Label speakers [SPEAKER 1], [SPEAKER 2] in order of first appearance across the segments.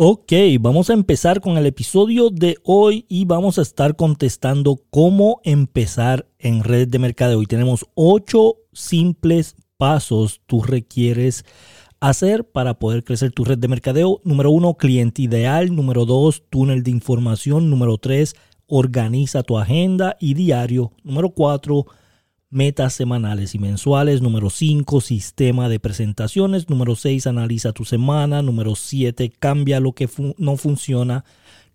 [SPEAKER 1] Ok, vamos a empezar con el episodio de hoy y vamos a estar contestando cómo empezar en redes de mercadeo. Y tenemos ocho simples pasos tú requieres hacer para poder crecer tu red de mercadeo. Número uno, cliente ideal. Número dos, túnel de información. Número tres, organiza tu agenda y diario. Número cuatro, metas semanales y mensuales. Número 5, sistema de presentaciones. Número 6, analiza tu semana. Número 7, cambia lo que no funciona.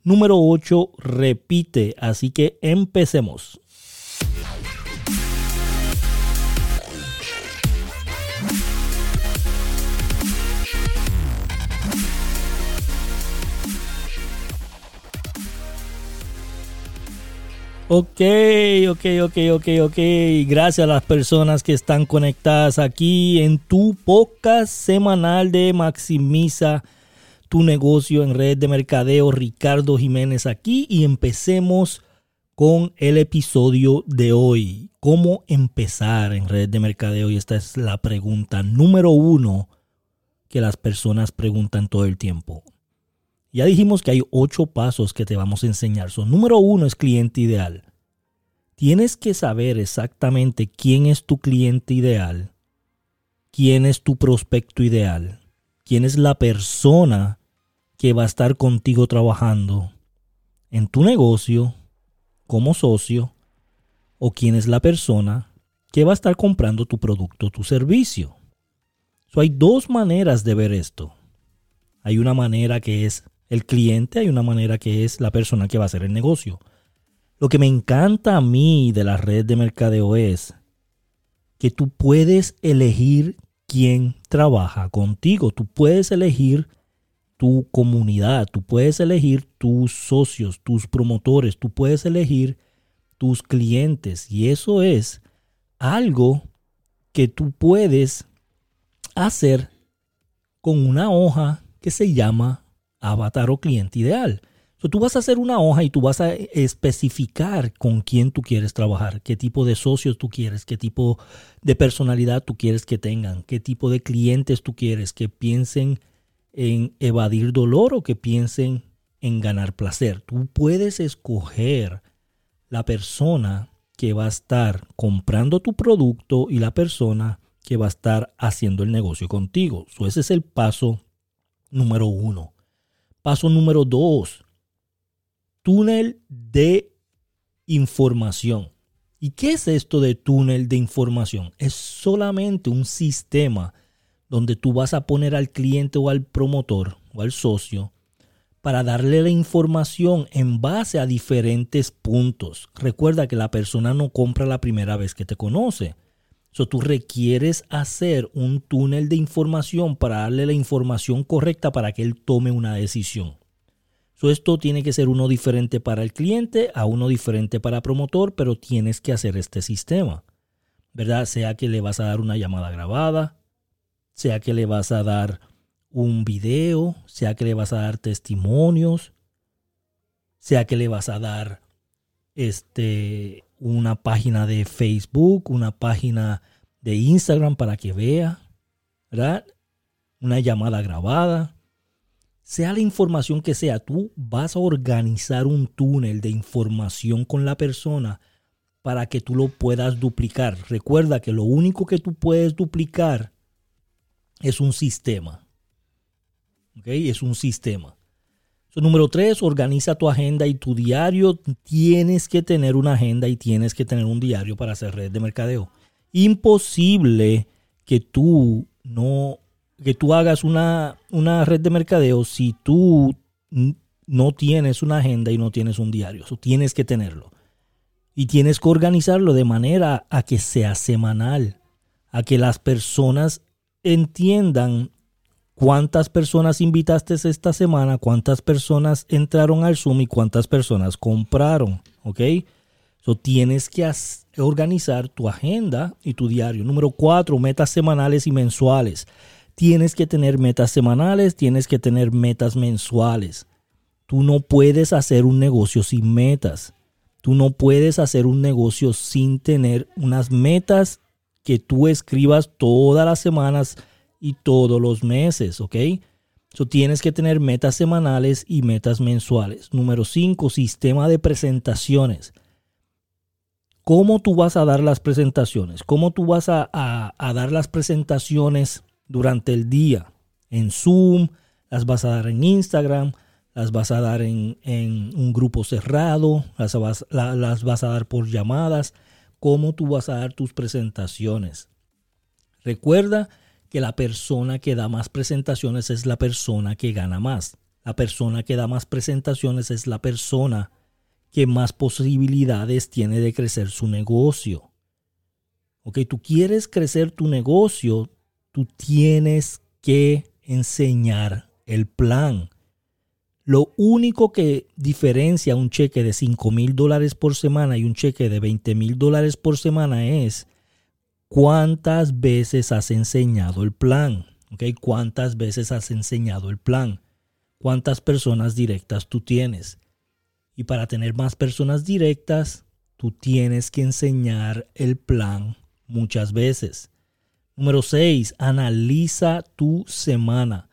[SPEAKER 1] Número 8, repite. Así que empecemos. Ok, ok, ok, ok, ok. Gracias a las personas que están conectadas aquí en tu podcast semanal de Maximiza tu negocio en red de mercadeo. Ricardo Jiménez aquí y empecemos con el episodio de hoy. ¿Cómo empezar en red de mercadeo? Y esta es la pregunta número uno que las personas preguntan todo el tiempo. Ya dijimos que hay ocho pasos que te vamos a enseñar. So, número uno es cliente ideal. Tienes que saber exactamente quién es tu cliente ideal, quién es tu prospecto ideal, quién es la persona que va a estar contigo trabajando en tu negocio como socio o quién es la persona que va a estar comprando tu producto tu servicio. So, hay dos maneras de ver esto. Hay una manera que es el cliente, hay una manera que es la persona que va a hacer el negocio. Lo que me encanta a mí de la red de mercadeo es que tú puedes elegir quién trabaja contigo. Tú puedes elegir tu comunidad, tú puedes elegir tus socios, tus promotores, tú puedes elegir tus clientes. Y eso es algo que tú puedes hacer con una hoja que se llama avatar o cliente ideal. Tú vas a hacer una hoja y tú vas a especificar con quién tú quieres trabajar, qué tipo de socios tú quieres, qué tipo de personalidad tú quieres que tengan, qué tipo de clientes tú quieres que piensen en evadir dolor o que piensen en ganar placer. Tú puedes escoger la persona que va a estar comprando tu producto y la persona que va a estar haciendo el negocio contigo. So, ese es el paso número uno. Paso número dos, túnel de información. ¿Y qué es esto de túnel de información? Es solamente un sistema donde tú vas a poner al cliente o al promotor o al socio para darle la información en base a diferentes puntos. Recuerda que la persona no compra la primera vez que te conoce. So, tú requieres hacer un túnel de información para darle la información correcta para que él tome una decisión. Esto tiene que ser uno diferente para el cliente, a uno diferente para promotor, pero tienes que hacer este sistema. ¿Verdad? Sea que le vas a dar una llamada grabada, sea que le vas a dar un video, sea que le vas a dar testimonios, sea que le vas a dar este una página de Facebook, una página de Instagram para que vea, ¿verdad? Una llamada grabada. Sea la información que sea, tú vas a organizar un túnel de información con la persona para que tú lo puedas duplicar. Recuerda que lo único que tú puedes duplicar es un sistema. ¿Ok? Es un sistema número tres, organiza tu agenda y tu diario. Tienes que tener una agenda y tienes que tener un diario para hacer red de mercadeo. Imposible que tú no, que tú hagas una, una red de mercadeo si tú no tienes una agenda y no tienes un diario. Eso tienes que tenerlo. Y tienes que organizarlo de manera a que sea semanal, a que las personas entiendan cuántas personas invitaste esta semana, cuántas personas entraron al Zoom y cuántas personas compraron. ¿Ok? So, tienes que organizar tu agenda y tu diario. Número cuatro, metas semanales y mensuales. Tienes que tener metas semanales, tienes que tener metas mensuales. Tú no puedes hacer un negocio sin metas. Tú no puedes hacer un negocio sin tener unas metas que tú escribas todas las semanas y todos los meses, ¿ok? So, tienes que tener metas semanales y metas mensuales. Número 5, sistema de presentaciones. ¿Cómo tú vas a dar las presentaciones? ¿Cómo tú vas a, a dar las presentaciones durante el día? En Zoom, las vas a dar en Instagram, las vas a dar en, un grupo cerrado, las vas, las vas a dar por llamadas, cómo tú vas a dar tus presentaciones. Recuerda que la persona que da más presentaciones es la persona que gana más. La persona que da más presentaciones es la persona que más posibilidades tiene de crecer su negocio. Ok, tú quieres crecer tu negocio, tú tienes que enseñar el plan. Lo único que diferencia un cheque de 5 mil dólares por semana y un cheque de 20 mil dólares por semana es cuántas veces has enseñado el plan. ¿okay? ¿Cuántas veces has enseñado el plan? ¿Cuántas personas directas tú tienes? Y para tener más personas directas, tú tienes que enseñar el plan muchas veces. Número 6. Analiza tu semana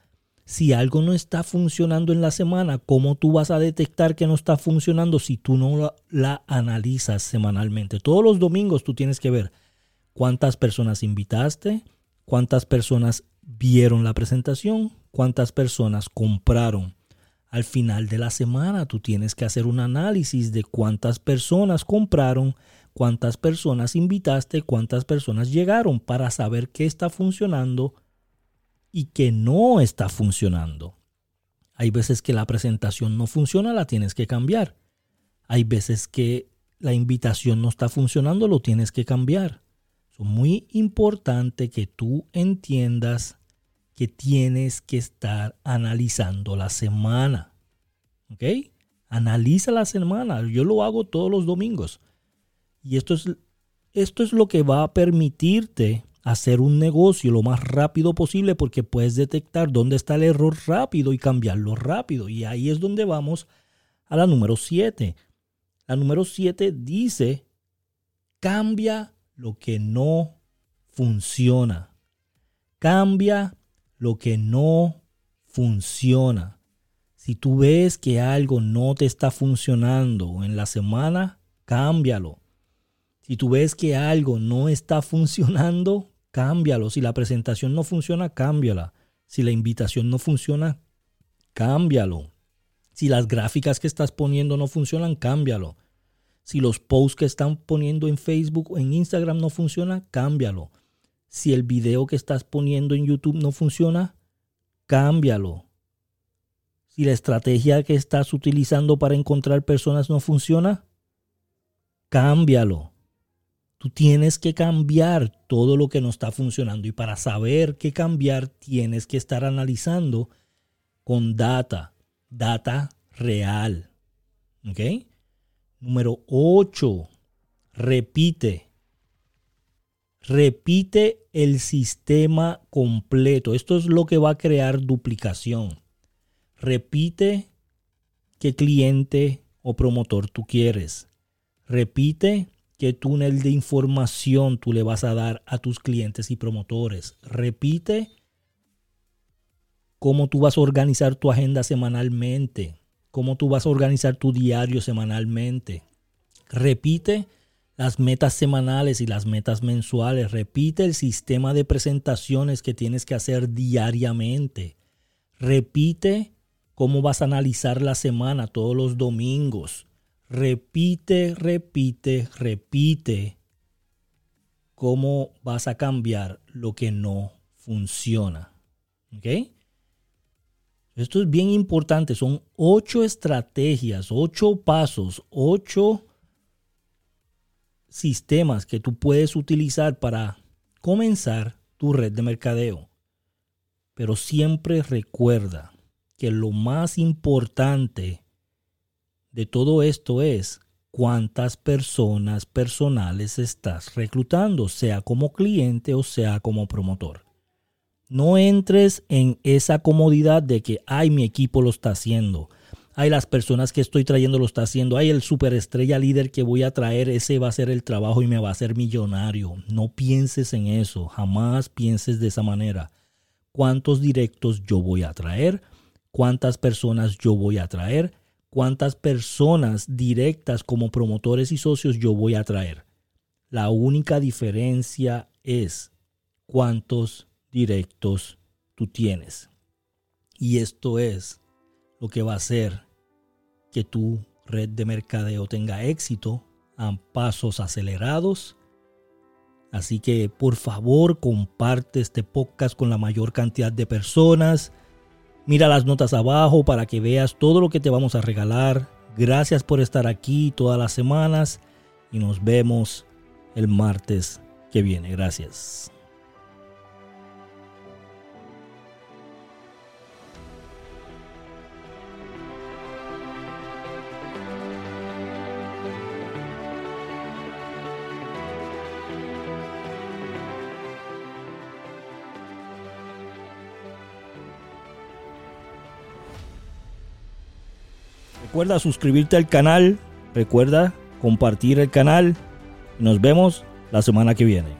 [SPEAKER 1] si algo no está funcionando en la semana, ¿cómo tú vas a detectar que no está funcionando si tú no la, analizas semanalmente? Todos los domingos tú tienes que ver cuántas personas invitaste, cuántas personas vieron la presentación, cuántas personas compraron. Al final de la semana tú tienes que hacer un análisis de cuántas personas compraron, cuántas personas invitaste, cuántas personas llegaron para saber qué está funcionando y que no está funcionando. Hay veces que la presentación no funciona, la tienes que cambiar. Hay veces que la invitación no está funcionando, lo tienes que cambiar. Es muy importante que tú entiendas que tienes que estar analizando la semana. ¿Ok? Analiza la semana. Yo lo hago todos los domingos. Y esto es, esto es lo que va a permitirte hacer un negocio lo más rápido posible porque puedes detectar dónde está el error rápido y cambiarlo rápido. Y ahí es donde vamos a la número 7. La número 7 dice, cambia lo que no funciona. Cambia lo que no funciona. Si tú ves que algo no te está funcionando en la semana, cámbialo. Si tú ves que algo no está funcionando, cámbialo. Si la presentación no funciona, cámbiala. Si la invitación no funciona, cámbialo. Si las gráficas que estás poniendo no funcionan, cámbialo. Si los posts que están poniendo en Facebook o en Instagram no funcionan, cámbialo. Si el video que estás poniendo en YouTube no funciona, cámbialo. Si la estrategia que estás utilizando para encontrar personas no funciona, cámbialo. Tú tienes que cambiar todo lo que no está funcionando y para saber qué cambiar tienes que estar analizando con data, data real. ¿Ok? Número 8. Repite. Repite el sistema completo. Esto es lo que va a crear duplicación. Repite qué cliente o promotor tú quieres. Repite qué túnel de información tú le vas a dar a tus clientes y promotores. Repite cómo tú vas a organizar tu agenda semanalmente, cómo tú vas a organizar tu diario semanalmente. Repite las metas semanales y las metas mensuales. Repite el sistema de presentaciones que tienes que hacer diariamente. Repite cómo vas a analizar la semana todos los domingos repite, repite, repite cómo vas a cambiar lo que no funciona. ¿Ok? Esto es bien importante. Son ocho estrategias, ocho pasos, ocho sistemas que tú puedes utilizar para comenzar tu red de mercadeo. Pero siempre recuerda que lo más importante de todo esto es cuántas personas personales estás reclutando, sea como cliente o sea como promotor. No entres en esa comodidad de que, ay, mi equipo lo está haciendo. Ay, las personas que estoy trayendo lo está haciendo. Ay, el superestrella líder que voy a traer, ese va a ser el trabajo y me va a hacer millonario. No pienses en eso. Jamás pienses de esa manera. ¿Cuántos directos yo voy a traer? cuántas personas yo voy a traer, cuántas personas directas como promotores y socios yo voy a traer. La única diferencia es cuántos directos tú tienes. Y esto es lo que va a hacer que tu red de mercadeo tenga éxito a pasos acelerados. Así que por favor comparte este podcast con la mayor cantidad de personas. Mira las notas abajo para que veas todo lo que te vamos a regalar. Gracias por estar aquí todas las semanas y nos vemos el martes que viene. Gracias. Recuerda suscribirte al canal, recuerda compartir el canal. Nos vemos la semana que viene.